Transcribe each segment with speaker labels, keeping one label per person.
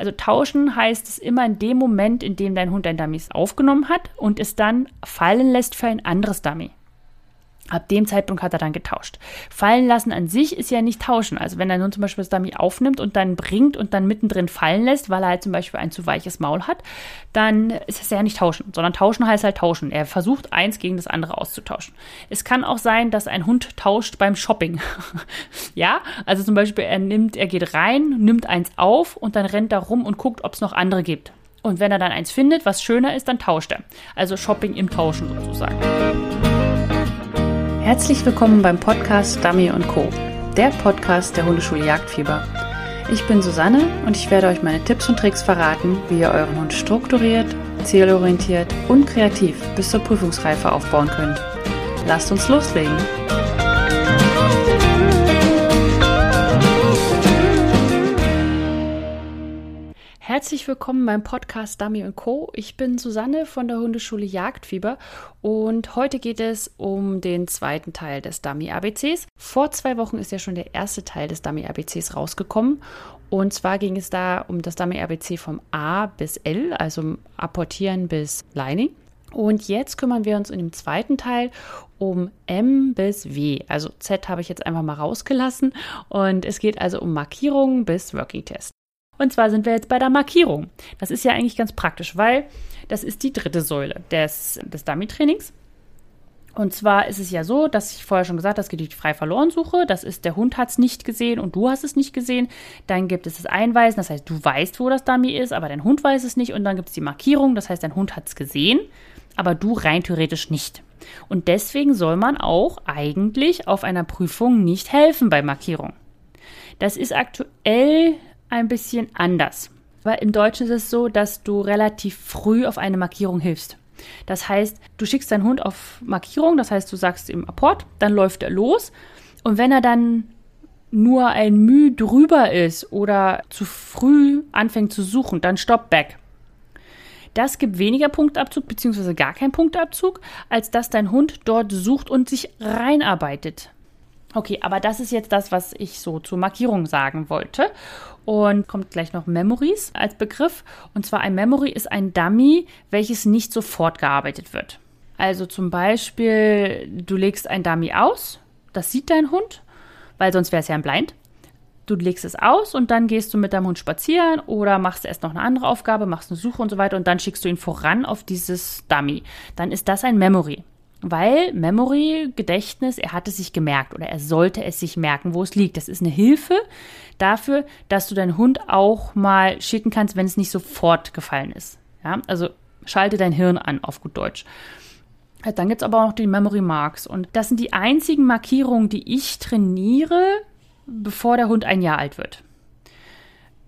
Speaker 1: Also tauschen heißt es immer in dem Moment, in dem dein Hund dein Dummy aufgenommen hat und es dann fallen lässt für ein anderes Dummy. Ab dem Zeitpunkt hat er dann getauscht. Fallen lassen an sich ist ja nicht tauschen. Also wenn er nun zum Beispiel das Dummy aufnimmt und dann bringt und dann mittendrin fallen lässt, weil er halt zum Beispiel ein zu weiches Maul hat, dann ist es ja nicht tauschen, sondern tauschen heißt halt tauschen. Er versucht eins gegen das andere auszutauschen. Es kann auch sein, dass ein Hund tauscht beim Shopping. ja, also zum Beispiel er nimmt, er geht rein, nimmt eins auf und dann rennt er rum und guckt, ob es noch andere gibt. Und wenn er dann eins findet, was schöner ist, dann tauscht er. Also Shopping im Tauschen sozusagen. Herzlich willkommen beim Podcast Dummy Co., der Podcast der Hundeschule Jagdfieber. Ich bin Susanne und ich werde euch meine Tipps und Tricks verraten, wie ihr euren Hund strukturiert, zielorientiert und kreativ bis zur Prüfungsreife aufbauen könnt. Lasst uns loslegen! Herzlich willkommen beim Podcast Dummy Co. Ich bin Susanne von der Hundeschule Jagdfieber und heute geht es um den zweiten Teil des Dummy ABCs. Vor zwei Wochen ist ja schon der erste Teil des Dummy ABCs rausgekommen und zwar ging es da um das Dummy ABC vom A bis L, also Apportieren bis Lining. Und jetzt kümmern wir uns in dem zweiten Teil um M bis W. Also Z habe ich jetzt einfach mal rausgelassen. Und es geht also um Markierungen bis Working Test. Und zwar sind wir jetzt bei der Markierung. Das ist ja eigentlich ganz praktisch, weil das ist die dritte Säule des, des Dummy-Trainings. Und zwar ist es ja so, dass ich vorher schon gesagt habe, es geht die frei verloren Suche. Das ist, der Hund hat es nicht gesehen und du hast es nicht gesehen. Dann gibt es das Einweisen, das heißt, du weißt, wo das Dummy ist, aber dein Hund weiß es nicht. Und dann gibt es die Markierung, das heißt, dein Hund hat es gesehen, aber du rein theoretisch nicht. Und deswegen soll man auch eigentlich auf einer Prüfung nicht helfen bei Markierung. Das ist aktuell ein bisschen anders. Weil im Deutschen ist es so, dass du relativ früh auf eine Markierung hilfst. Das heißt, du schickst deinen Hund auf Markierung, das heißt, du sagst ihm Apport, dann läuft er los. Und wenn er dann nur ein Mühe drüber ist oder zu früh anfängt zu suchen, dann stopp back. Das gibt weniger Punktabzug beziehungsweise gar keinen Punktabzug, als dass dein Hund dort sucht und sich reinarbeitet. Okay, aber das ist jetzt das, was ich so zur Markierung sagen wollte. Und kommt gleich noch Memories als Begriff. Und zwar ein Memory ist ein Dummy, welches nicht sofort gearbeitet wird. Also zum Beispiel, du legst ein Dummy aus, das sieht dein Hund, weil sonst wäre es ja ein Blind. Du legst es aus und dann gehst du mit deinem Hund spazieren oder machst erst noch eine andere Aufgabe, machst eine Suche und so weiter und dann schickst du ihn voran auf dieses Dummy. Dann ist das ein Memory. Weil Memory, Gedächtnis, er hat es sich gemerkt oder er sollte es sich merken, wo es liegt. Das ist eine Hilfe dafür, dass du deinen Hund auch mal schicken kannst, wenn es nicht sofort gefallen ist. Ja, also schalte dein Hirn an, auf gut Deutsch. Dann gibt es aber auch noch die Memory Marks. Und das sind die einzigen Markierungen, die ich trainiere, bevor der Hund ein Jahr alt wird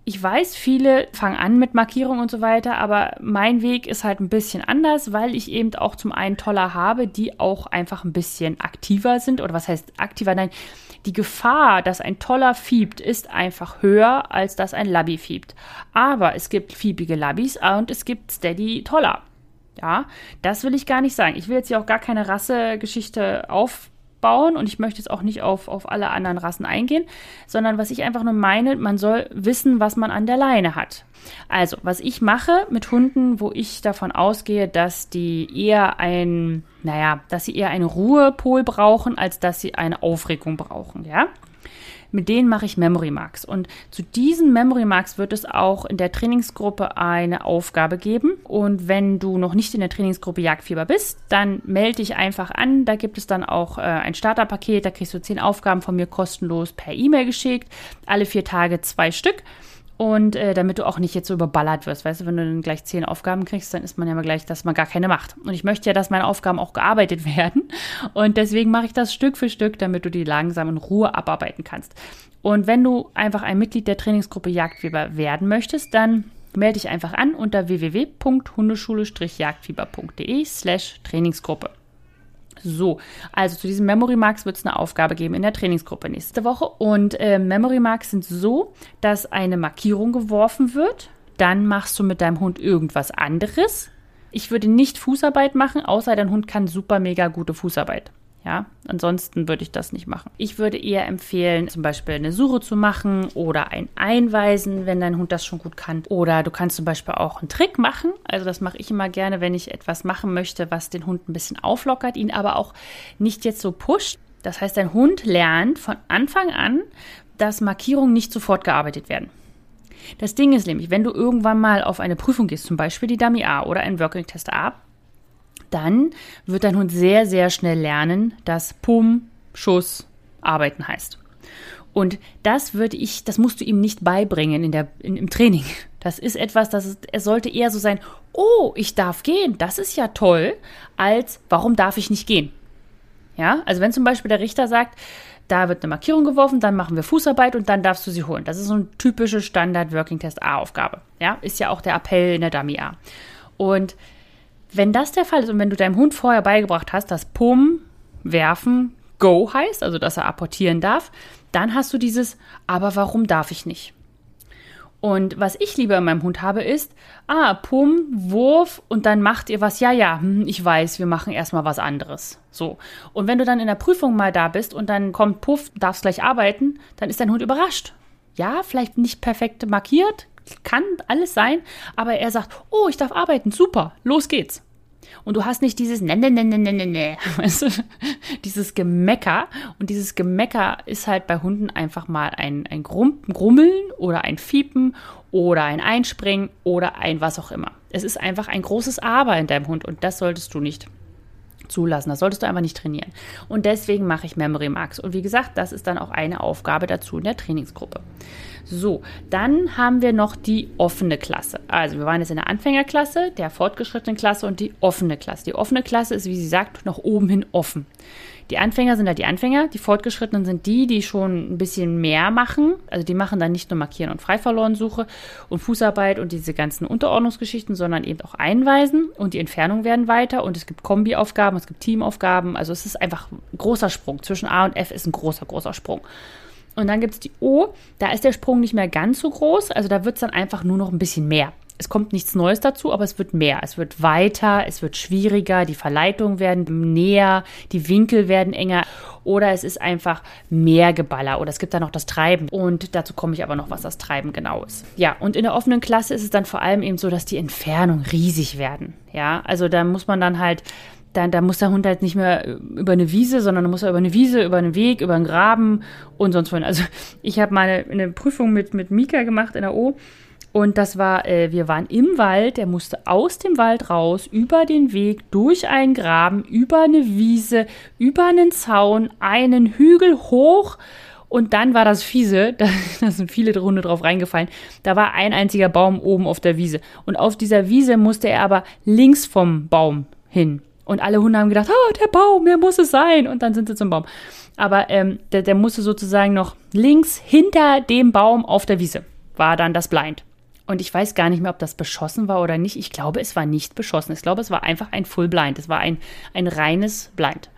Speaker 1: ich weiß, viele fangen an mit Markierung und so weiter, aber mein Weg ist halt ein bisschen anders, weil ich eben auch zum einen Toller habe, die auch einfach ein bisschen aktiver sind. Oder was heißt aktiver? Nein, die Gefahr, dass ein Toller fiebt, ist einfach höher, als dass ein Labby fiebt. Aber es gibt fiebige Labbys und es gibt Steady Toller. Ja, das will ich gar nicht sagen. Ich will jetzt hier auch gar keine Rassegeschichte auf aufbauen und ich möchte jetzt auch nicht auf, auf alle anderen Rassen eingehen, sondern was ich einfach nur meine, man soll wissen, was man an der Leine hat. Also, was ich mache mit Hunden, wo ich davon ausgehe, dass die eher ein, naja, dass sie eher einen Ruhepol brauchen, als dass sie eine Aufregung brauchen, ja mit denen mache ich Memory Marks. Und zu diesen Memory Marks wird es auch in der Trainingsgruppe eine Aufgabe geben. Und wenn du noch nicht in der Trainingsgruppe Jagdfieber bist, dann melde dich einfach an. Da gibt es dann auch äh, ein Starterpaket. Da kriegst du zehn Aufgaben von mir kostenlos per E-Mail geschickt. Alle vier Tage zwei Stück. Und äh, damit du auch nicht jetzt so überballert wirst, weißt du, wenn du dann gleich zehn Aufgaben kriegst, dann ist man ja mal gleich, dass man gar keine macht. Und ich möchte ja, dass meine Aufgaben auch gearbeitet werden. Und deswegen mache ich das Stück für Stück, damit du die langsam in Ruhe abarbeiten kannst. Und wenn du einfach ein Mitglied der Trainingsgruppe Jagdfieber werden möchtest, dann melde dich einfach an unter www.hundeschule-jagdfieber.de slash Trainingsgruppe. So, also zu diesen Memory Marks wird es eine Aufgabe geben in der Trainingsgruppe nächste Woche. Und äh, Memory Marks sind so, dass eine Markierung geworfen wird. Dann machst du mit deinem Hund irgendwas anderes. Ich würde nicht Fußarbeit machen, außer dein Hund kann super mega gute Fußarbeit. Ja, ansonsten würde ich das nicht machen. Ich würde eher empfehlen, zum Beispiel eine Suche zu machen oder ein Einweisen, wenn dein Hund das schon gut kann. Oder du kannst zum Beispiel auch einen Trick machen. Also das mache ich immer gerne, wenn ich etwas machen möchte, was den Hund ein bisschen auflockert, ihn aber auch nicht jetzt so pusht. Das heißt, dein Hund lernt von Anfang an, dass Markierungen nicht sofort gearbeitet werden. Das Ding ist nämlich, wenn du irgendwann mal auf eine Prüfung gehst, zum Beispiel die Dummy A oder ein Working Test A, dann wird dein Hund sehr, sehr schnell lernen, dass Pum, Schuss, Arbeiten heißt. Und das würde ich, das musst du ihm nicht beibringen in der, in, im Training. Das ist etwas, das ist, es sollte eher so sein, oh, ich darf gehen, das ist ja toll, als warum darf ich nicht gehen? Ja, also wenn zum Beispiel der Richter sagt, da wird eine Markierung geworfen, dann machen wir Fußarbeit und dann darfst du sie holen. Das ist so eine typische Standard Working Test A Aufgabe. Ja, ist ja auch der Appell in der Dummy A. Und wenn das der Fall ist und wenn du deinem Hund vorher beigebracht hast, dass Pum, werfen, go heißt, also dass er apportieren darf, dann hast du dieses, aber warum darf ich nicht? Und was ich lieber in meinem Hund habe, ist, ah, Pum, Wurf und dann macht ihr was. Ja, ja, hm, ich weiß, wir machen erstmal was anderes. So. Und wenn du dann in der Prüfung mal da bist und dann kommt Puff, darfst gleich arbeiten, dann ist dein Hund überrascht. Ja, vielleicht nicht perfekt markiert, kann alles sein, aber er sagt, oh, ich darf arbeiten, super, los geht's. Und du hast nicht dieses ne, ne, ne, ne, ne, ne, ne, dieses Gemecker. Und dieses Gemecker ist halt bei Hunden einfach mal ein, ein Grummeln oder ein Fiepen oder ein Einspringen oder ein was auch immer. Es ist einfach ein großes Aber in deinem Hund und das solltest du nicht zulassen. Das solltest du einfach nicht trainieren. Und deswegen mache ich Memory Marks. Und wie gesagt, das ist dann auch eine Aufgabe dazu in der Trainingsgruppe. So, dann haben wir noch die offene Klasse. Also wir waren jetzt in der Anfängerklasse, der fortgeschrittenen Klasse und die offene Klasse. Die offene Klasse ist, wie sie sagt, nach oben hin offen. Die Anfänger sind halt die Anfänger, die Fortgeschrittenen sind die, die schon ein bisschen mehr machen. Also die machen dann nicht nur Markieren und Freiverlorensuche und Fußarbeit und diese ganzen Unterordnungsgeschichten, sondern eben auch Einweisen und die Entfernung werden weiter und es gibt Kombiaufgaben, es gibt Teamaufgaben. Also es ist einfach ein großer Sprung. Zwischen A und F ist ein großer, großer Sprung. Und dann gibt es die O, da ist der Sprung nicht mehr ganz so groß, also da wird es dann einfach nur noch ein bisschen mehr. Es kommt nichts Neues dazu, aber es wird mehr. Es wird weiter, es wird schwieriger, die Verleitungen werden näher, die Winkel werden enger oder es ist einfach mehr Geballer oder es gibt da noch das Treiben. Und dazu komme ich aber noch, was das Treiben genau ist. Ja, und in der offenen Klasse ist es dann vor allem eben so, dass die Entfernungen riesig werden. Ja, also da muss man dann halt dann, da muss der Hund halt nicht mehr über eine Wiese, sondern muss er über eine Wiese, über einen Weg, über einen Graben und sonst wohin. Also ich habe mal eine, eine, Prüfung mit, mit Mika gemacht in der O und das war, äh, wir waren im Wald, er musste aus dem Wald raus, über den Weg, durch einen Graben, über eine Wiese, über einen Zaun, einen Hügel hoch. Und dann war das fiese, da, da sind viele Hunde drauf reingefallen, da war ein einziger Baum oben auf der Wiese. Und auf dieser Wiese musste er aber links vom Baum hin. Und alle Hunde haben gedacht, oh, der Baum, der muss es sein. Und dann sind sie zum Baum. Aber ähm, der, der musste sozusagen noch links hinter dem Baum auf der Wiese, war dann das Blind. Und ich weiß gar nicht mehr, ob das beschossen war oder nicht. Ich glaube, es war nicht beschossen. Ich glaube, es war einfach ein Full Blind. Es war ein, ein reines Blind.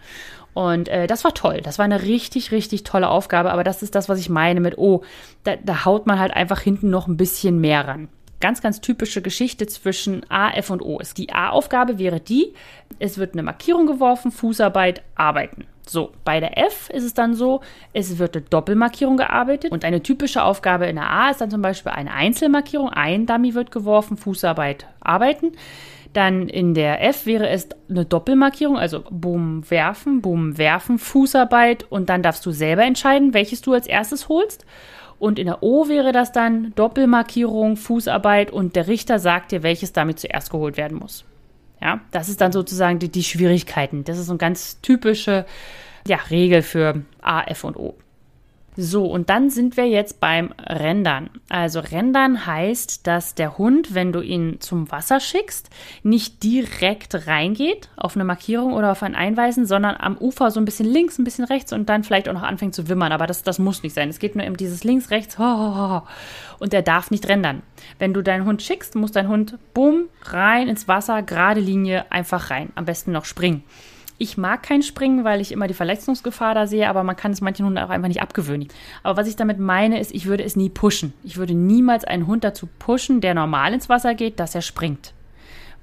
Speaker 1: Und äh, das war toll. Das war eine richtig, richtig tolle Aufgabe. Aber das ist das, was ich meine mit, oh, da, da haut man halt einfach hinten noch ein bisschen mehr ran. Ganz, ganz typische Geschichte zwischen A, F und O ist. Die A-Aufgabe wäre die, es wird eine Markierung geworfen, Fußarbeit, arbeiten. So, bei der F ist es dann so, es wird eine Doppelmarkierung gearbeitet und eine typische Aufgabe in der A ist dann zum Beispiel eine Einzelmarkierung, ein Dummy wird geworfen, Fußarbeit, arbeiten. Dann in der F wäre es eine Doppelmarkierung, also Boom werfen, Boom werfen, Fußarbeit und dann darfst du selber entscheiden, welches du als erstes holst. Und in der O wäre das dann Doppelmarkierung, Fußarbeit und der Richter sagt dir, welches damit zuerst geholt werden muss. Ja, das ist dann sozusagen die, die Schwierigkeiten. Das ist so eine ganz typische ja, Regel für A, F und O. So, und dann sind wir jetzt beim Rendern. Also Rendern heißt, dass der Hund, wenn du ihn zum Wasser schickst, nicht direkt reingeht auf eine Markierung oder auf ein Einweisen, sondern am Ufer so ein bisschen links, ein bisschen rechts und dann vielleicht auch noch anfängt zu wimmern. Aber das, das muss nicht sein. Es geht nur um dieses links, rechts und der darf nicht rendern. Wenn du deinen Hund schickst, muss dein Hund bumm rein ins Wasser, gerade Linie, einfach rein. Am besten noch springen. Ich mag kein Springen, weil ich immer die Verletzungsgefahr da sehe, aber man kann es manchen Hunden auch einfach nicht abgewöhnen. Aber was ich damit meine, ist, ich würde es nie pushen. Ich würde niemals einen Hund dazu pushen, der normal ins Wasser geht, dass er springt.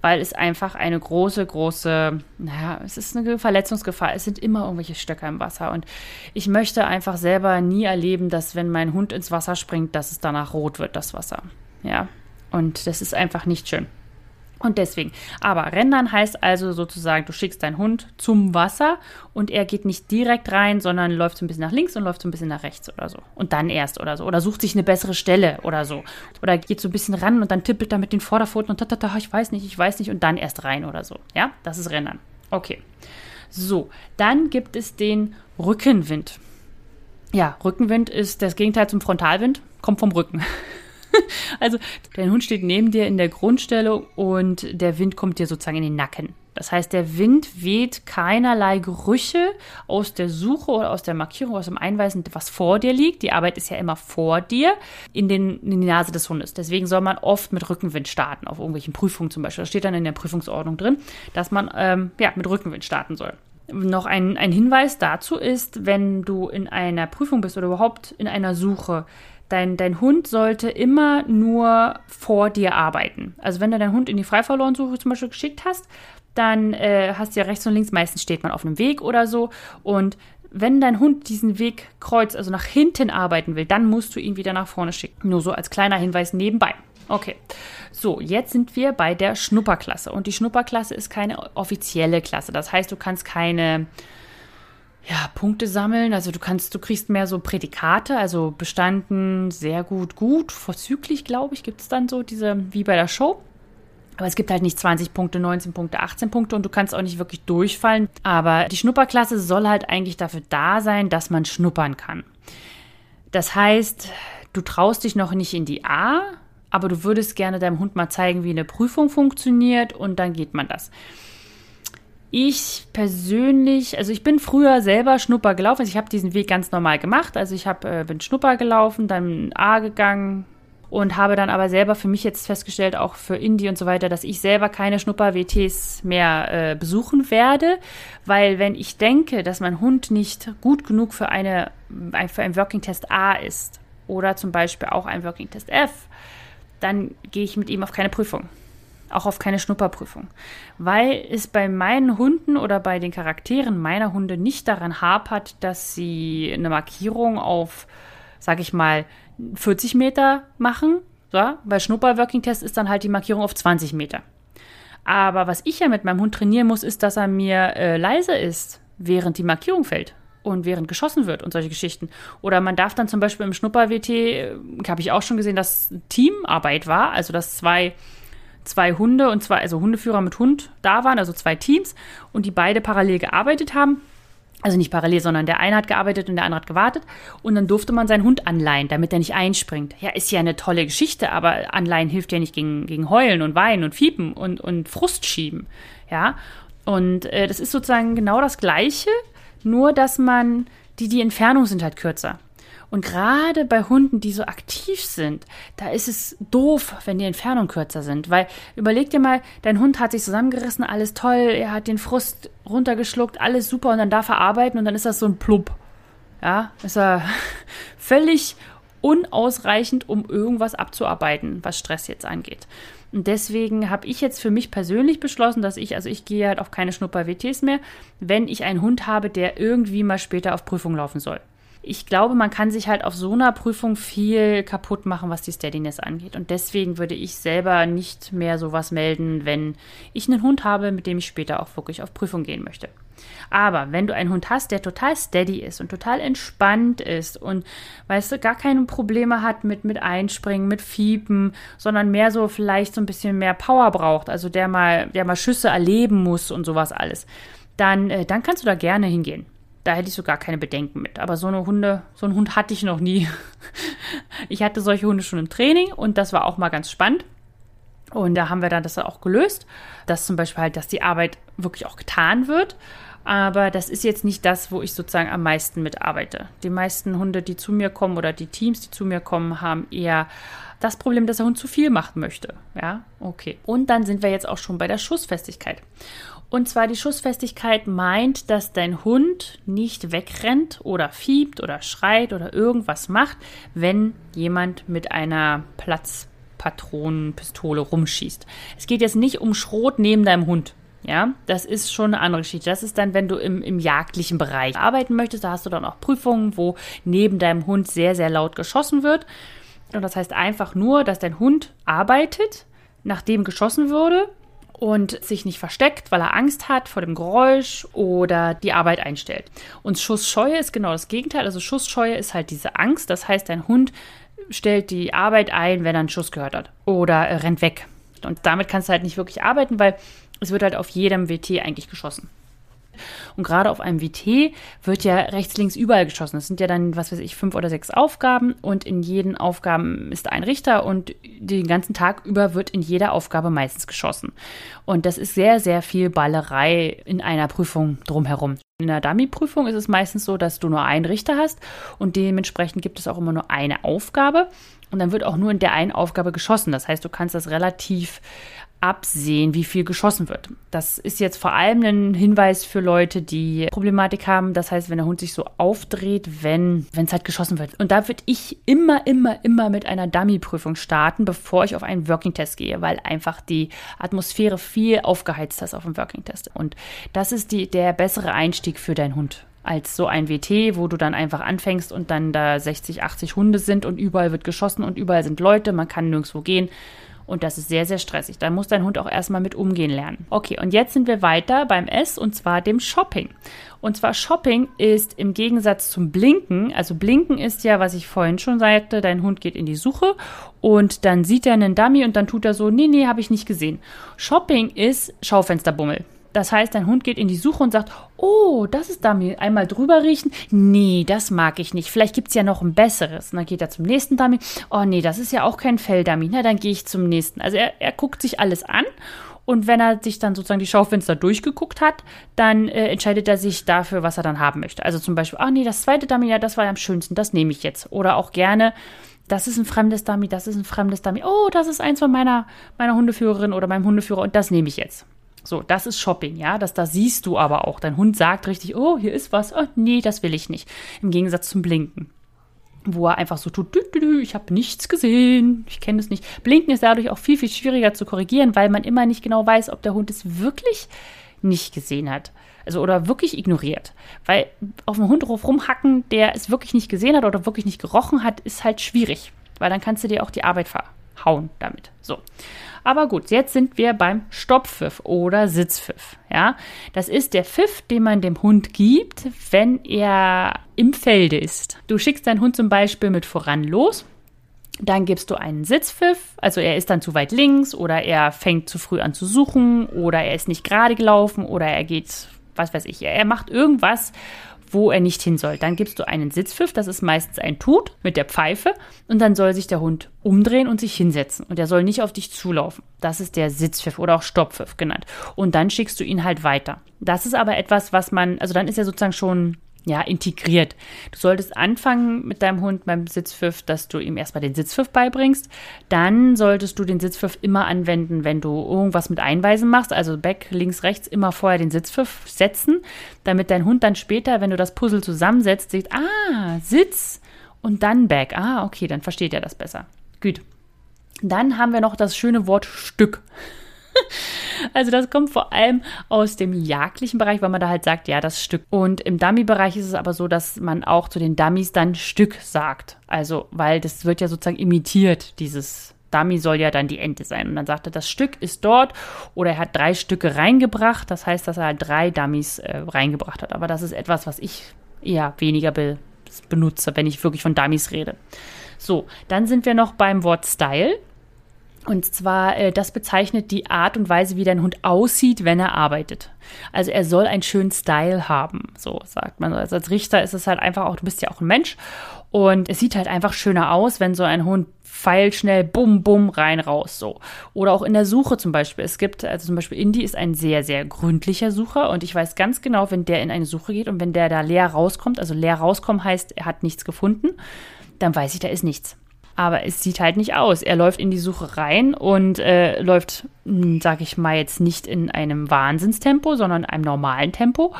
Speaker 1: weil es einfach eine große, große, naja, es ist eine Verletzungsgefahr. Es sind immer irgendwelche Stöcker im Wasser und ich möchte einfach selber nie erleben, dass wenn mein Hund ins Wasser springt, dass es danach rot wird, das Wasser. Ja, und das ist einfach nicht schön. Und deswegen. Aber rendern heißt also sozusagen, du schickst deinen Hund zum Wasser und er geht nicht direkt rein, sondern läuft so ein bisschen nach links und läuft so ein bisschen nach rechts oder so. Und dann erst oder so. Oder sucht sich eine bessere Stelle oder so. Oder geht so ein bisschen ran und dann tippelt er mit den Vorderpfoten und tatata, ich weiß nicht, ich weiß nicht und dann erst rein oder so. Ja, das ist Rendern. Okay. So, dann gibt es den Rückenwind. Ja, Rückenwind ist das Gegenteil zum Frontalwind, kommt vom Rücken. also dein Hund steht neben dir in der Grundstellung und der Wind kommt dir sozusagen in den Nacken. Das heißt, der Wind weht keinerlei Gerüche aus der Suche oder aus der Markierung, aus dem Einweisen, was vor dir liegt. Die Arbeit ist ja immer vor dir, in, den, in die Nase des Hundes. Deswegen soll man oft mit Rückenwind starten, auf irgendwelchen Prüfungen zum Beispiel. Das steht dann in der Prüfungsordnung drin, dass man ähm, ja, mit Rückenwind starten soll. Noch ein, ein Hinweis dazu ist, wenn du in einer Prüfung bist oder überhaupt in einer Suche, Dein, dein Hund sollte immer nur vor dir arbeiten. Also wenn du deinen Hund in die Freiverlorensuche zum Beispiel geschickt hast, dann äh, hast du ja rechts und links, meistens steht man auf einem Weg oder so. Und wenn dein Hund diesen Weg kreuzt, also nach hinten arbeiten will, dann musst du ihn wieder nach vorne schicken. Nur so als kleiner Hinweis nebenbei. Okay, so, jetzt sind wir bei der Schnupperklasse. Und die Schnupperklasse ist keine offizielle Klasse. Das heißt, du kannst keine ja, Punkte sammeln. Also du kannst, du kriegst mehr so Prädikate, also bestanden, sehr gut, gut, vorzüglich, glaube ich, gibt es dann so diese, wie bei der Show. Aber es gibt halt nicht 20 Punkte, 19 Punkte, 18 Punkte und du kannst auch nicht wirklich durchfallen. Aber die Schnupperklasse soll halt eigentlich dafür da sein, dass man schnuppern kann. Das heißt, du traust dich noch nicht in die A, aber du würdest gerne deinem Hund mal zeigen, wie eine Prüfung funktioniert und dann geht man das. Ich persönlich, also ich bin früher selber Schnupper gelaufen. Also ich habe diesen Weg ganz normal gemacht. Also ich hab, äh, bin Schnupper gelaufen, dann A gegangen und habe dann aber selber für mich jetzt festgestellt, auch für Indie und so weiter, dass ich selber keine Schnupper-WTs mehr äh, besuchen werde, weil wenn ich denke, dass mein Hund nicht gut genug für, eine, für ein Working Test A ist oder zum Beispiel auch ein Working Test F, dann gehe ich mit ihm auf keine Prüfung auch auf keine Schnupperprüfung, weil es bei meinen Hunden oder bei den Charakteren meiner Hunde nicht daran hapert, dass sie eine Markierung auf, sag ich mal, 40 Meter machen. So, bei Schnupper-Working-Test ist dann halt die Markierung auf 20 Meter. Aber was ich ja mit meinem Hund trainieren muss, ist, dass er mir äh, leise ist, während die Markierung fällt und während geschossen wird und solche Geschichten. Oder man darf dann zum Beispiel im Schnupper-WT, äh, habe ich auch schon gesehen, dass Teamarbeit war, also dass zwei zwei Hunde und zwei, also Hundeführer mit Hund da waren, also zwei Teams und die beide parallel gearbeitet haben. Also nicht parallel, sondern der eine hat gearbeitet und der andere hat gewartet. Und dann durfte man seinen Hund anleihen, damit er nicht einspringt. Ja, ist ja eine tolle Geschichte, aber anleihen hilft ja nicht gegen, gegen Heulen und Weinen und Fiepen und, und Frust schieben. Ja, und äh, das ist sozusagen genau das Gleiche, nur dass man, die, die Entfernungen sind halt kürzer. Und gerade bei Hunden, die so aktiv sind, da ist es doof, wenn die Entfernungen kürzer sind. Weil überleg dir mal, dein Hund hat sich zusammengerissen, alles toll, er hat den Frust runtergeschluckt, alles super und dann darf er arbeiten und dann ist das so ein Plupp. Ja, ist er völlig unausreichend, um irgendwas abzuarbeiten, was Stress jetzt angeht. Und deswegen habe ich jetzt für mich persönlich beschlossen, dass ich, also ich gehe halt auf keine Schnupper-WTs mehr, wenn ich einen Hund habe, der irgendwie mal später auf Prüfung laufen soll ich glaube, man kann sich halt auf so einer Prüfung viel kaputt machen, was die Steadiness angeht. Und deswegen würde ich selber nicht mehr sowas melden, wenn ich einen Hund habe, mit dem ich später auch wirklich auf Prüfung gehen möchte. Aber wenn du einen Hund hast, der total steady ist und total entspannt ist und, weißt du, gar keine Probleme hat mit, mit Einspringen, mit Fiepen, sondern mehr so vielleicht so ein bisschen mehr Power braucht, also der mal, der mal Schüsse erleben muss und sowas alles, dann, äh, dann kannst du da gerne hingehen. Da hätte ich so gar keine Bedenken mit. Aber so eine Hunde, so einen Hund hatte ich noch nie. Ich hatte solche Hunde schon im Training und das war auch mal ganz spannend. Und da haben wir dann das auch gelöst, dass zum Beispiel halt, dass die Arbeit wirklich auch getan wird. Aber das ist jetzt nicht das, wo ich sozusagen am meisten mitarbeite. Die meisten Hunde, die zu mir kommen oder die Teams, die zu mir kommen, haben eher das Problem, dass der Hund zu viel machen möchte. Ja, okay. Und dann sind wir jetzt auch schon bei der Schussfestigkeit. Und zwar die Schussfestigkeit meint, dass dein Hund nicht wegrennt oder fiebt oder schreit oder irgendwas macht, wenn jemand mit einer Platz Schrotpatronenpistole rumschießt. Es geht jetzt nicht um Schrot neben deinem Hund. Ja, das ist schon eine andere Geschichte. Das ist dann, wenn du im, im jagdlichen Bereich arbeiten möchtest, da hast du dann auch Prüfungen, wo neben deinem Hund sehr, sehr laut geschossen wird. Und das heißt einfach nur, dass dein Hund arbeitet, nachdem geschossen wurde und sich nicht versteckt, weil er Angst hat vor dem Geräusch oder die Arbeit einstellt. Und Schussscheue ist genau das Gegenteil. Also Schussscheue ist halt diese Angst. Das heißt, dein Hund stellt die Arbeit ein, wenn er einen Schuss gehört hat oder rennt weg. Und damit kannst du halt nicht wirklich arbeiten, weil es wird halt auf jedem WT eigentlich geschossen. Und gerade auf einem WT wird ja rechts, links überall geschossen. Das sind ja dann, was weiß ich, fünf oder sechs Aufgaben und in jeden Aufgaben ist ein Richter und den ganzen Tag über wird in jeder Aufgabe meistens geschossen. Und das ist sehr, sehr viel Ballerei in einer Prüfung drumherum. In der Dummy-Prüfung ist es meistens so, dass du nur einen Richter hast und dementsprechend gibt es auch immer nur eine Aufgabe. Und dann wird auch nur in der einen Aufgabe geschossen. Das heißt, du kannst das relativ absehen, wie viel geschossen wird. Das ist jetzt vor allem ein Hinweis für Leute, die Problematik haben. Das heißt, wenn der Hund sich so aufdreht, wenn es halt geschossen wird. Und da würde ich immer, immer, immer mit einer Dummy-Prüfung starten, bevor ich auf einen Working-Test gehe, weil einfach die Atmosphäre viel aufgeheizt ist auf dem Working-Test. Und das ist die, der bessere Einstieg für deinen Hund als so ein WT, wo du dann einfach anfängst und dann da 60, 80 Hunde sind und überall wird geschossen und überall sind Leute, man kann nirgendwo gehen. Und das ist sehr, sehr stressig. Da muss dein Hund auch erstmal mit umgehen lernen. Okay, und jetzt sind wir weiter beim S und zwar dem Shopping. Und zwar Shopping ist im Gegensatz zum Blinken, also Blinken ist ja, was ich vorhin schon sagte, dein Hund geht in die Suche und dann sieht er einen Dummy und dann tut er so, nee, nee, habe ich nicht gesehen. Shopping ist Schaufensterbummel. Das heißt, dein Hund geht in die Suche und sagt, oh, das ist Dummy. Einmal drüber riechen. Nee, das mag ich nicht. Vielleicht gibt es ja noch ein besseres. Und dann geht er zum nächsten Dummy. Oh nee, das ist ja auch kein Felldummy. Na, dann gehe ich zum nächsten. Also er, er guckt sich alles an. Und wenn er sich dann sozusagen die Schaufenster durchgeguckt hat, dann äh, entscheidet er sich dafür, was er dann haben möchte. Also zum Beispiel, ach nee, das zweite Dummy, ja, das war am schönsten, das nehme ich jetzt. Oder auch gerne, das ist ein fremdes Dummy, das ist ein fremdes Dummy. Oh, das ist eins von meiner, meiner Hundeführerin oder meinem Hundeführer und das nehme ich jetzt. So, das ist Shopping, ja. Das, da siehst du aber auch. Dein Hund sagt richtig, oh, hier ist was. Oh, nee, das will ich nicht. Im Gegensatz zum Blinken. Wo er einfach so tut, dü, dü, dü, ich habe nichts gesehen, ich kenne es nicht. Blinken ist dadurch auch viel, viel schwieriger zu korrigieren, weil man immer nicht genau weiß, ob der Hund es wirklich nicht gesehen hat. Also oder wirklich ignoriert. Weil auf dem Hund rumhacken, der es wirklich nicht gesehen hat oder wirklich nicht gerochen hat, ist halt schwierig. Weil dann kannst du dir auch die Arbeit verhauen damit. So. Aber gut, jetzt sind wir beim Stopppfiff oder Sitzpfiff. Ja, das ist der Pfiff, den man dem Hund gibt, wenn er im Felde ist. Du schickst deinen Hund zum Beispiel mit voran los. Dann gibst du einen Sitzpfiff, also er ist dann zu weit links oder er fängt zu früh an zu suchen oder er ist nicht gerade gelaufen oder er geht, was weiß ich, er macht irgendwas, wo er nicht hin soll. Dann gibst du einen Sitzpfiff, das ist meistens ein Tut mit der Pfeife und dann soll sich der Hund umdrehen und sich hinsetzen und er soll nicht auf dich zulaufen. Das ist der Sitzpfiff oder auch Stopppfiff genannt. Und dann schickst du ihn halt weiter. Das ist aber etwas, was man, also dann ist er sozusagen schon ja, integriert. Du solltest anfangen mit deinem Hund beim Sitzpfiff, dass du ihm erstmal den Sitzpfiff beibringst. Dann solltest du den Sitzpfiff immer anwenden, wenn du irgendwas mit Einweisen machst. Also Back, links, rechts immer vorher den Sitzpfiff setzen, damit dein Hund dann später, wenn du das Puzzle zusammensetzt, sieht, ah, Sitz und dann Back. Ah, okay, dann versteht er das besser. Gut. Dann haben wir noch das schöne Wort Stück. Also das kommt vor allem aus dem jagdlichen Bereich, weil man da halt sagt, ja, das Stück. Und im Dummy-Bereich ist es aber so, dass man auch zu den Dummies dann Stück sagt. Also, weil das wird ja sozusagen imitiert, dieses Dummy soll ja dann die Ente sein. Und dann sagt er, das Stück ist dort oder er hat drei Stücke reingebracht. Das heißt, dass er halt drei Dummies äh, reingebracht hat. Aber das ist etwas, was ich eher weniger be benutze, wenn ich wirklich von Dummies rede. So, dann sind wir noch beim Wort Style. Und zwar, äh, das bezeichnet die Art und Weise, wie dein Hund aussieht, wenn er arbeitet. Also er soll einen schönen Style haben, so sagt man. Also als Richter ist es halt einfach auch, du bist ja auch ein Mensch und es sieht halt einfach schöner aus, wenn so ein Hund pfeilschnell bum bum rein raus so. Oder auch in der Suche zum Beispiel. Es gibt, also zum Beispiel Indy ist ein sehr, sehr gründlicher Sucher und ich weiß ganz genau, wenn der in eine Suche geht und wenn der da leer rauskommt, also leer rauskommen heißt, er hat nichts gefunden, dann weiß ich, da ist nichts. Aber es sieht halt nicht aus. Er läuft in die Suche rein und äh, läuft, hm, sag ich mal, jetzt nicht in einem Wahnsinnstempo, sondern in einem normalen Tempo.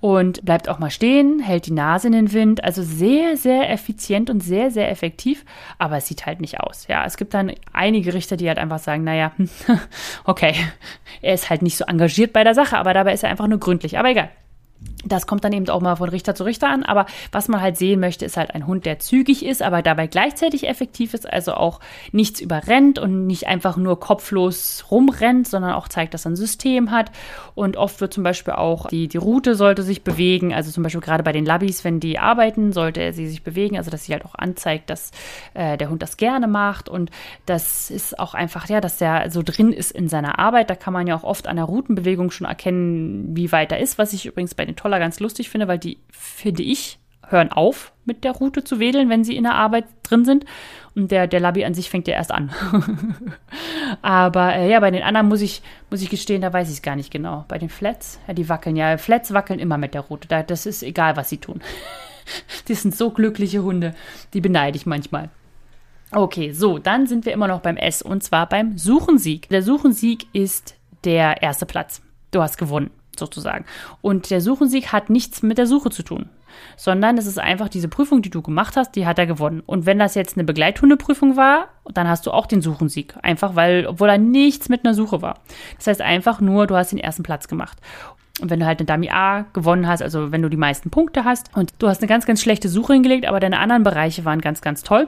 Speaker 1: und bleibt auch mal stehen, hält die Nase in den Wind. Also sehr, sehr effizient und sehr, sehr effektiv, aber es sieht halt nicht aus. Ja, es gibt dann einige Richter, die halt einfach sagen, naja, okay, er ist halt nicht so engagiert bei der Sache, aber dabei ist er einfach nur gründlich. Aber egal. Das kommt dann eben auch mal von Richter zu Richter an. Aber was man halt sehen möchte, ist halt ein Hund, der zügig ist, aber dabei gleichzeitig effektiv ist, also auch nichts überrennt und nicht einfach nur kopflos rumrennt, sondern auch zeigt, dass er ein System hat. Und oft wird zum Beispiel auch die, die Route sollte sich bewegen. Also zum Beispiel gerade bei den Labis, wenn die arbeiten, sollte er sie sich bewegen. Also dass sie halt auch anzeigt, dass äh, der Hund das gerne macht. Und das ist auch einfach, ja, dass der so drin ist in seiner Arbeit. Da kann man ja auch oft an der Routenbewegung schon erkennen, wie weit er ist, was ich übrigens bei den Toller ganz lustig finde, weil die, finde ich, hören auf, mit der Route zu wedeln, wenn sie in der Arbeit drin sind. Und der, der Labby an sich fängt ja erst an. Aber äh, ja, bei den anderen muss ich, muss ich gestehen, da weiß ich es gar nicht genau. Bei den Flats, ja, die wackeln ja. Flats wackeln immer mit der Route. Da, das ist egal, was sie tun. die sind so glückliche Hunde. Die beneide ich manchmal. Okay, so, dann sind wir immer noch beim S und zwar beim Suchensieg. Der Suchensieg ist der erste Platz. Du hast gewonnen sozusagen. Und der Suchensieg hat nichts mit der Suche zu tun, sondern es ist einfach diese Prüfung, die du gemacht hast, die hat er gewonnen. Und wenn das jetzt eine Begleithundeprüfung war, dann hast du auch den Suchensieg. Einfach weil, obwohl er nichts mit einer Suche war. Das heißt einfach nur, du hast den ersten Platz gemacht. Und wenn du halt eine Dummy A gewonnen hast, also wenn du die meisten Punkte hast und du hast eine ganz, ganz schlechte Suche hingelegt, aber deine anderen Bereiche waren ganz, ganz toll,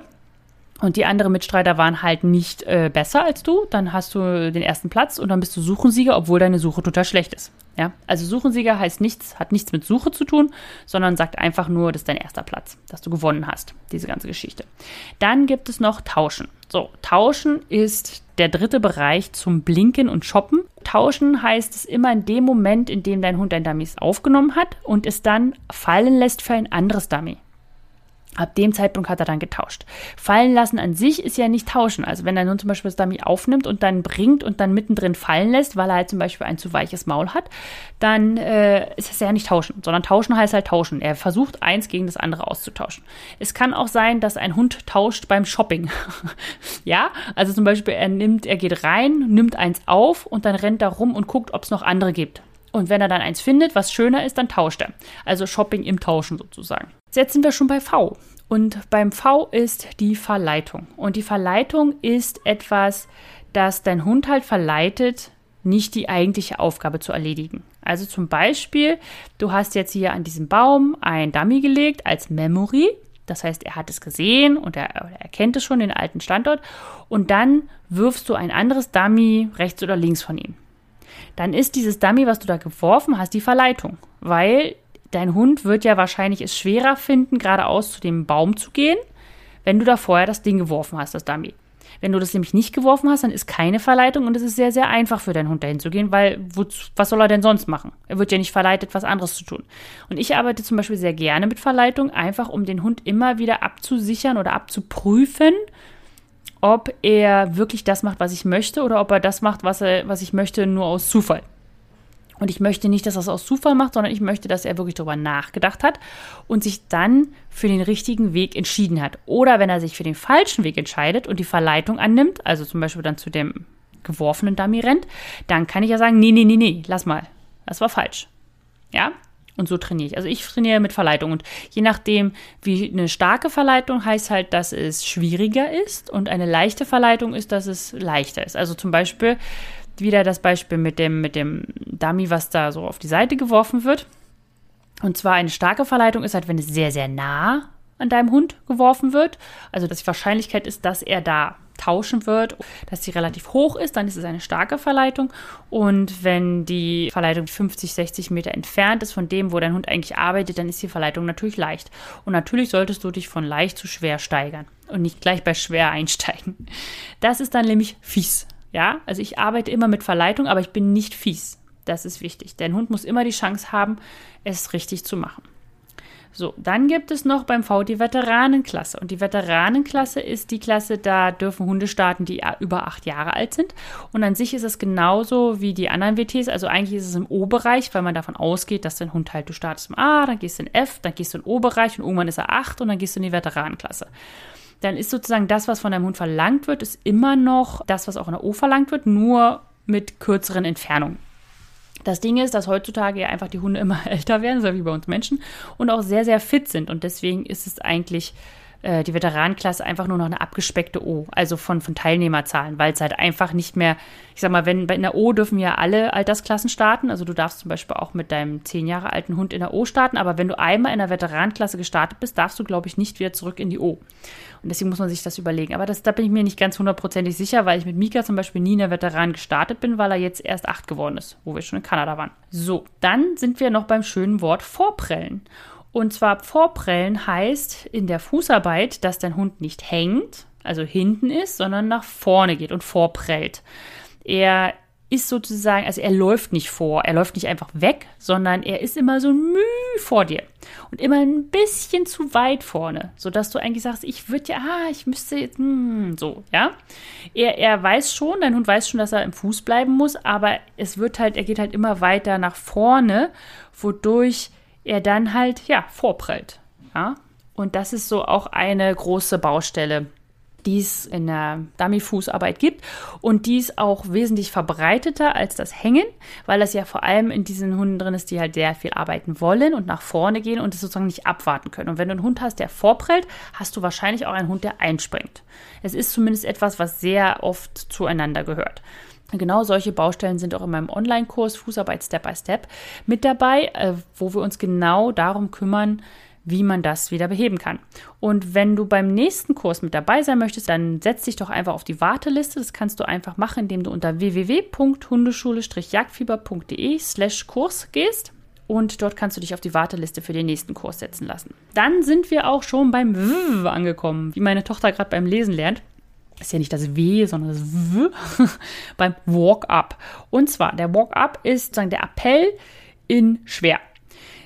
Speaker 1: und die anderen Mitstreiter waren halt nicht äh, besser als du, dann hast du den ersten Platz und dann bist du Suchensieger, obwohl deine Suche total schlecht ist. Ja, also Suchensieger heißt nichts, hat nichts mit Suche zu tun, sondern sagt einfach nur, das ist dein erster Platz, dass du gewonnen hast, diese ganze Geschichte. Dann gibt es noch Tauschen. So, Tauschen ist der dritte Bereich zum Blinken und Shoppen. Tauschen heißt es immer in dem Moment, in dem dein Hund dein Dummies aufgenommen hat und es dann fallen lässt für ein anderes Dummy. Ab dem Zeitpunkt hat er dann getauscht. Fallen lassen an sich ist ja nicht tauschen. Also wenn er nun zum Beispiel das Dummy aufnimmt und dann bringt und dann mittendrin fallen lässt, weil er halt zum Beispiel ein zu weiches Maul hat, dann äh, ist das ja nicht tauschen, sondern tauschen heißt halt tauschen. Er versucht eins gegen das andere auszutauschen. Es kann auch sein, dass ein Hund tauscht beim Shopping. ja, also zum Beispiel er nimmt, er geht rein, nimmt eins auf und dann rennt er rum und guckt, ob es noch andere gibt. Und wenn er dann eins findet, was schöner ist, dann tauscht er. Also Shopping im Tauschen sozusagen. Jetzt sind wir schon bei V. Und beim V ist die Verleitung. Und die Verleitung ist etwas, das dein Hund halt verleitet, nicht die eigentliche Aufgabe zu erledigen. Also zum Beispiel, du hast jetzt hier an diesem Baum ein Dummy gelegt als Memory. Das heißt, er hat es gesehen und er, er kennt es schon, den alten Standort. Und dann wirfst du ein anderes Dummy rechts oder links von ihm dann ist dieses Dummy, was du da geworfen hast, die Verleitung. Weil dein Hund wird ja wahrscheinlich es schwerer finden, geradeaus zu dem Baum zu gehen, wenn du da vorher das Ding geworfen hast, das Dummy. Wenn du das nämlich nicht geworfen hast, dann ist keine Verleitung und es ist sehr, sehr einfach für deinen Hund dahin zu gehen, weil was soll er denn sonst machen? Er wird ja nicht verleitet, was anderes zu tun. Und ich arbeite zum Beispiel sehr gerne mit Verleitung, einfach um den Hund immer wieder abzusichern oder abzuprüfen, ob er wirklich das macht, was ich möchte, oder ob er das macht, was, er, was ich möchte, nur aus Zufall. Und ich möchte nicht, dass er es aus Zufall macht, sondern ich möchte, dass er wirklich darüber nachgedacht hat und sich dann für den richtigen Weg entschieden hat. Oder wenn er sich für den falschen Weg entscheidet und die Verleitung annimmt, also zum Beispiel dann zu dem geworfenen Dummy rennt, dann kann ich ja sagen, nee, nee, nee, nee, lass mal. Das war falsch. Ja? Und so trainiere ich. Also ich trainiere mit Verleitung. Und je nachdem, wie eine starke Verleitung heißt halt, dass es schwieriger ist. Und eine leichte Verleitung ist, dass es leichter ist. Also zum Beispiel wieder das Beispiel mit dem, mit dem Dummy, was da so auf die Seite geworfen wird. Und zwar eine starke Verleitung ist halt, wenn es sehr, sehr nah an deinem Hund geworfen wird. Also dass die Wahrscheinlichkeit ist, dass er da tauschen wird, dass sie relativ hoch ist, dann ist es eine starke Verleitung. Und wenn die Verleitung 50, 60 Meter entfernt ist von dem, wo dein Hund eigentlich arbeitet, dann ist die Verleitung natürlich leicht. Und natürlich solltest du dich von leicht zu schwer steigern und nicht gleich bei schwer einsteigen. Das ist dann nämlich fies. Ja, also ich arbeite immer mit Verleitung, aber ich bin nicht fies. Das ist wichtig. Dein Hund muss immer die Chance haben, es richtig zu machen. So, dann gibt es noch beim V die Veteranenklasse. Und die Veteranenklasse ist die Klasse, da dürfen Hunde starten, die über acht Jahre alt sind. Und an sich ist es genauso wie die anderen WTs. Also eigentlich ist es im O-Bereich, weil man davon ausgeht, dass dein Hund halt, du startest im A, dann gehst du in F, dann gehst du in O-Bereich und irgendwann ist er acht und dann gehst du in die Veteranenklasse. Dann ist sozusagen das, was von deinem Hund verlangt wird, ist immer noch das, was auch in der O verlangt wird, nur mit kürzeren Entfernungen. Das Ding ist, dass heutzutage ja einfach die Hunde immer älter werden, so wie bei uns Menschen, und auch sehr, sehr fit sind. Und deswegen ist es eigentlich äh, die Veteranenklasse einfach nur noch eine abgespeckte O, also von, von Teilnehmerzahlen, weil es halt einfach nicht mehr, ich sag mal, wenn in der O dürfen ja alle Altersklassen starten, also du darfst zum Beispiel auch mit deinem zehn Jahre alten Hund in der O starten, aber wenn du einmal in der Veteranenklasse gestartet bist, darfst du, glaube ich, nicht wieder zurück in die O. Und deswegen muss man sich das überlegen. Aber das, da bin ich mir nicht ganz hundertprozentig sicher, weil ich mit Mika zum Beispiel nie in der Veteran gestartet bin, weil er jetzt erst acht geworden ist, wo wir schon in Kanada waren. So, dann sind wir noch beim schönen Wort Vorprellen. Und zwar Vorprellen heißt in der Fußarbeit, dass dein Hund nicht hängt, also hinten ist, sondern nach vorne geht und vorprellt. Er ist sozusagen, also er läuft nicht vor, er läuft nicht einfach weg, sondern er ist immer so müh vor dir und immer ein bisschen zu weit vorne, sodass du eigentlich sagst, ich würde ja, ah, ich müsste jetzt, hm, so, ja. Er, er weiß schon, dein Hund weiß schon, dass er im Fuß bleiben muss, aber es wird halt, er geht halt immer weiter nach vorne, wodurch er dann halt, ja, vorprellt. Ja? Und das ist so auch eine große Baustelle, die es in der Dummy-Fußarbeit gibt und die ist auch wesentlich verbreiteter als das Hängen, weil das ja vor allem in diesen Hunden drin ist, die halt sehr viel arbeiten wollen und nach vorne gehen und es sozusagen nicht abwarten können. Und wenn du einen Hund hast, der vorprellt, hast du wahrscheinlich auch einen Hund, der einspringt. Es ist zumindest etwas, was sehr oft zueinander gehört. Genau solche Baustellen sind auch in meinem Online-Kurs Fußarbeit Step by Step mit dabei, äh, wo wir uns genau darum kümmern, wie man das wieder beheben kann. Und wenn du beim nächsten Kurs mit dabei sein möchtest, dann setz dich doch einfach auf die Warteliste. Das kannst du einfach machen, indem du unter www.hundeschule-jagdfieber.de slash Kurs gehst. Und dort kannst du dich auf die Warteliste für den nächsten Kurs setzen lassen. Dann sind wir auch schon beim W angekommen, wie meine Tochter gerade beim Lesen lernt ist ja nicht das W, sondern das W beim Walk-up. Und zwar, der Walk-up ist sozusagen der Appell in schwer.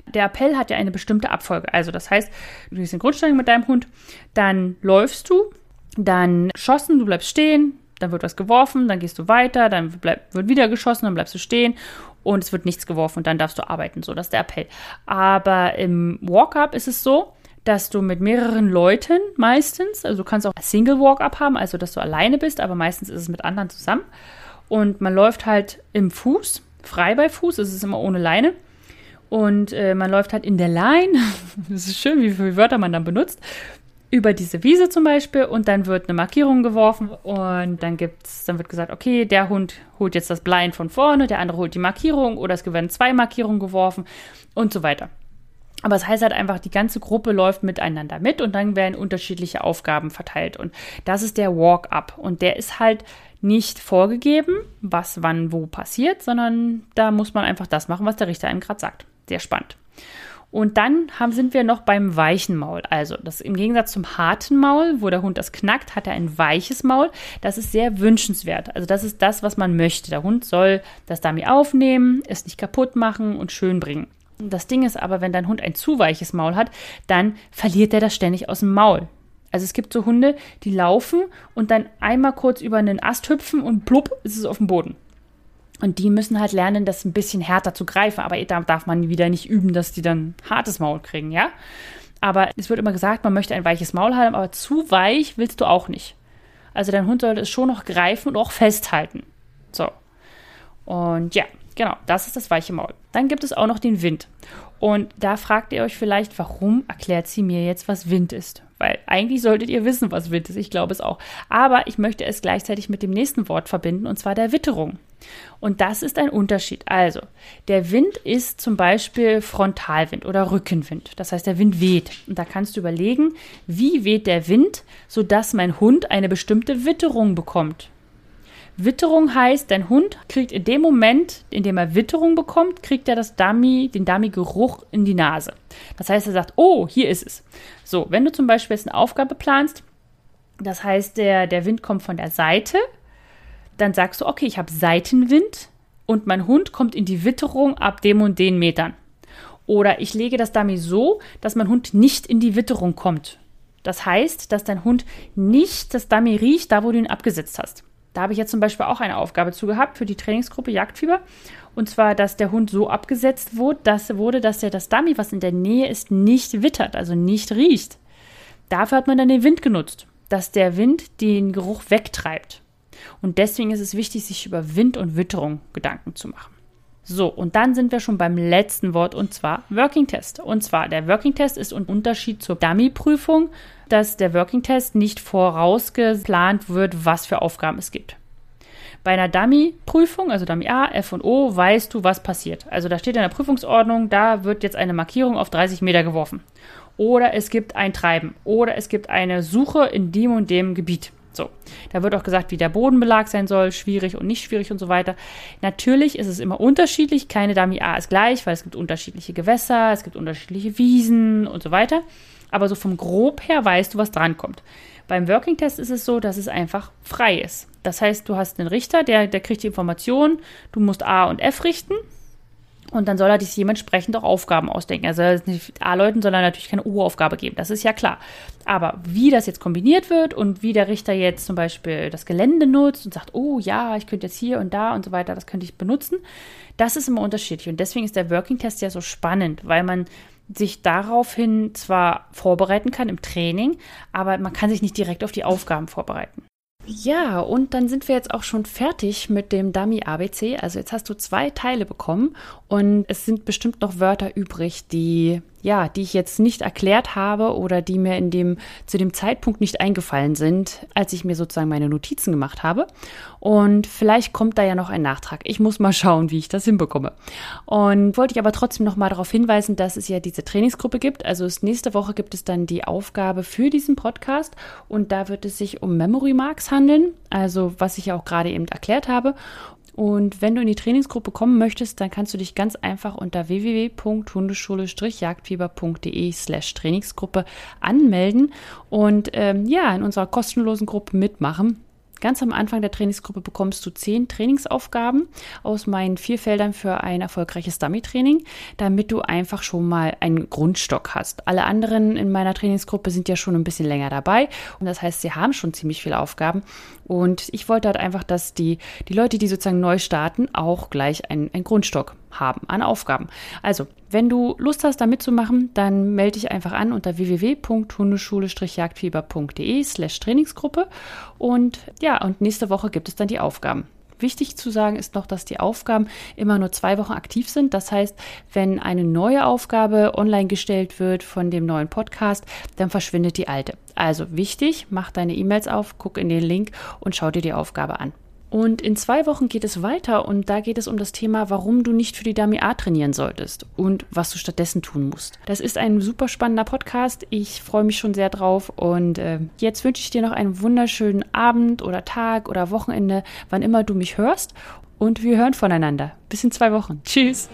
Speaker 1: Der Appell hat ja eine bestimmte Abfolge. Also das heißt, du gehst in Grundstellung mit deinem Hund, dann läufst du, dann schossen, du bleibst stehen, dann wird was geworfen, dann gehst du weiter, dann bleib, wird wieder geschossen, dann bleibst du stehen und es wird nichts geworfen und dann darfst du arbeiten. So, das ist der Appell. Aber im Walk-up ist es so, dass du mit mehreren Leuten meistens, also du kannst auch Single Walk-up haben, also dass du alleine bist, aber meistens ist es mit anderen zusammen. Und man läuft halt im Fuß, frei bei Fuß, es ist immer ohne Leine. Und äh, man läuft halt in der Line, das ist schön, wie viele Wörter man dann benutzt, über diese Wiese zum Beispiel und dann wird eine Markierung geworfen und dann gibt's, dann wird gesagt, okay, der Hund holt jetzt das Blind von vorne, der andere holt die Markierung oder es werden zwei Markierungen geworfen und so weiter. Aber es das heißt halt einfach, die ganze Gruppe läuft miteinander mit und dann werden unterschiedliche Aufgaben verteilt. Und das ist der Walk-up. Und der ist halt nicht vorgegeben, was wann wo passiert, sondern da muss man einfach das machen, was der Richter einem gerade sagt. Sehr spannend. Und dann haben, sind wir noch beim weichen Maul. Also das im Gegensatz zum harten Maul, wo der Hund das knackt, hat er ein weiches Maul. Das ist sehr wünschenswert. Also das ist das, was man möchte. Der Hund soll das Dummy aufnehmen, es nicht kaputt machen und schön bringen. Das Ding ist aber, wenn dein Hund ein zu weiches Maul hat, dann verliert er das ständig aus dem Maul. Also es gibt so Hunde, die laufen und dann einmal kurz über einen Ast hüpfen und plupp ist es auf dem Boden. Und die müssen halt lernen, das ein bisschen härter zu greifen. Aber da darf man wieder nicht üben, dass die dann hartes Maul kriegen, ja? Aber es wird immer gesagt, man möchte ein weiches Maul haben, aber zu weich willst du auch nicht. Also dein Hund sollte es schon noch greifen und auch festhalten. So. Und ja, Genau, das ist das weiche Maul. Dann gibt es auch noch den Wind. Und da fragt ihr euch vielleicht, warum erklärt sie mir jetzt, was Wind ist? Weil eigentlich solltet ihr wissen, was Wind ist. Ich glaube es auch. Aber ich möchte es gleichzeitig mit dem nächsten Wort verbinden, und zwar der Witterung. Und das ist ein Unterschied. Also, der Wind ist zum Beispiel Frontalwind oder Rückenwind. Das heißt, der Wind weht. Und da kannst du überlegen, wie weht der Wind, sodass mein Hund eine bestimmte Witterung bekommt. Witterung heißt, dein Hund kriegt in dem Moment, in dem er Witterung bekommt, kriegt er das Dummy, den Dummy-Geruch in die Nase. Das heißt, er sagt, oh, hier ist es. So, wenn du zum Beispiel jetzt eine Aufgabe planst, das heißt, der, der Wind kommt von der Seite, dann sagst du, okay, ich habe Seitenwind und mein Hund kommt in die Witterung ab dem und den Metern. Oder ich lege das Dummy so, dass mein Hund nicht in die Witterung kommt. Das heißt, dass dein Hund nicht das Dummy riecht, da wo du ihn abgesetzt hast. Da habe ich jetzt zum Beispiel auch eine Aufgabe zu gehabt für die Trainingsgruppe Jagdfieber. Und zwar, dass der Hund so abgesetzt wurde, dass, wurde, dass er das Dummy, was in der Nähe ist, nicht wittert, also nicht riecht. Dafür hat man dann den Wind genutzt, dass der Wind den Geruch wegtreibt. Und deswegen ist es wichtig, sich über Wind und Witterung Gedanken zu machen. So, und dann sind wir schon beim letzten Wort und zwar Working Test. Und zwar der Working Test ist ein Unterschied zur Dummy-Prüfung, dass der Working Test nicht vorausgeplant wird, was für Aufgaben es gibt. Bei einer Dummy-Prüfung, also Dummy A, F und O, weißt du, was passiert. Also da steht in der Prüfungsordnung, da wird jetzt eine Markierung auf 30 Meter geworfen. Oder es gibt ein Treiben. Oder es gibt eine Suche in dem und dem Gebiet. So, da wird auch gesagt, wie der Bodenbelag sein soll, schwierig und nicht schwierig und so weiter. Natürlich ist es immer unterschiedlich. Keine Dummy A ist gleich, weil es gibt unterschiedliche Gewässer, es gibt unterschiedliche Wiesen und so weiter. Aber so vom Grob her weißt du, was drankommt. Beim Working Test ist es so, dass es einfach frei ist. Das heißt, du hast einen Richter, der, der kriegt die Information, du musst A und F richten und dann soll er sich dementsprechend auch Aufgaben ausdenken. Also A-Leuten soll er natürlich keine U-Aufgabe geben, das ist ja klar. Aber wie das jetzt kombiniert wird und wie der Richter jetzt zum Beispiel das Gelände nutzt und sagt, oh ja, ich könnte jetzt hier und da und so weiter, das könnte ich benutzen, das ist immer unterschiedlich. Und deswegen ist der Working Test ja so spannend, weil man sich daraufhin zwar vorbereiten kann im Training, aber man kann sich nicht direkt auf die Aufgaben vorbereiten. Ja, und dann sind wir jetzt auch schon fertig mit dem Dummy ABC. Also jetzt hast du zwei Teile bekommen und es sind bestimmt noch Wörter übrig, die ja, die ich jetzt nicht erklärt habe oder die mir in dem, zu dem Zeitpunkt nicht eingefallen sind, als ich mir sozusagen meine Notizen gemacht habe. Und vielleicht kommt da ja noch ein Nachtrag. Ich muss mal schauen, wie ich das hinbekomme. Und wollte ich aber trotzdem noch mal darauf hinweisen, dass es ja diese Trainingsgruppe gibt. Also nächste Woche gibt es dann die Aufgabe für diesen Podcast und da wird es sich um Memory Marks handeln. Also was ich ja auch gerade eben erklärt habe. Und wenn du in die Trainingsgruppe kommen möchtest, dann kannst du dich ganz einfach unter www.hundeschule-jagdfieber.de slash Trainingsgruppe anmelden und ähm, ja, in unserer kostenlosen Gruppe mitmachen. Ganz am Anfang der Trainingsgruppe bekommst du zehn Trainingsaufgaben aus meinen vier Feldern für ein erfolgreiches Dummy-Training, damit du einfach schon mal einen Grundstock hast. Alle anderen in meiner Trainingsgruppe sind ja schon ein bisschen länger dabei und das heißt, sie haben schon ziemlich viele Aufgaben und ich wollte halt einfach, dass die, die Leute, die sozusagen neu starten, auch gleich einen, einen Grundstock haben an Aufgaben. Also, wenn du Lust hast, da mitzumachen, dann melde dich einfach an unter www.hundeschule-jagdfieber.de slash Trainingsgruppe und ja, und nächste Woche gibt es dann die Aufgaben. Wichtig zu sagen ist noch, dass die Aufgaben immer nur zwei Wochen aktiv sind. Das heißt, wenn eine neue Aufgabe online gestellt wird von dem neuen Podcast, dann verschwindet die alte. Also wichtig, mach deine E-Mails auf, guck in den Link und schau dir die Aufgabe an. Und in zwei Wochen geht es weiter und da geht es um das Thema, warum du nicht für die Dummy A trainieren solltest und was du stattdessen tun musst. Das ist ein super spannender Podcast. Ich freue mich schon sehr drauf und äh, jetzt wünsche ich dir noch einen wunderschönen Abend oder Tag oder Wochenende, wann immer du mich hörst. Und wir hören voneinander. Bis in zwei Wochen. Tschüss.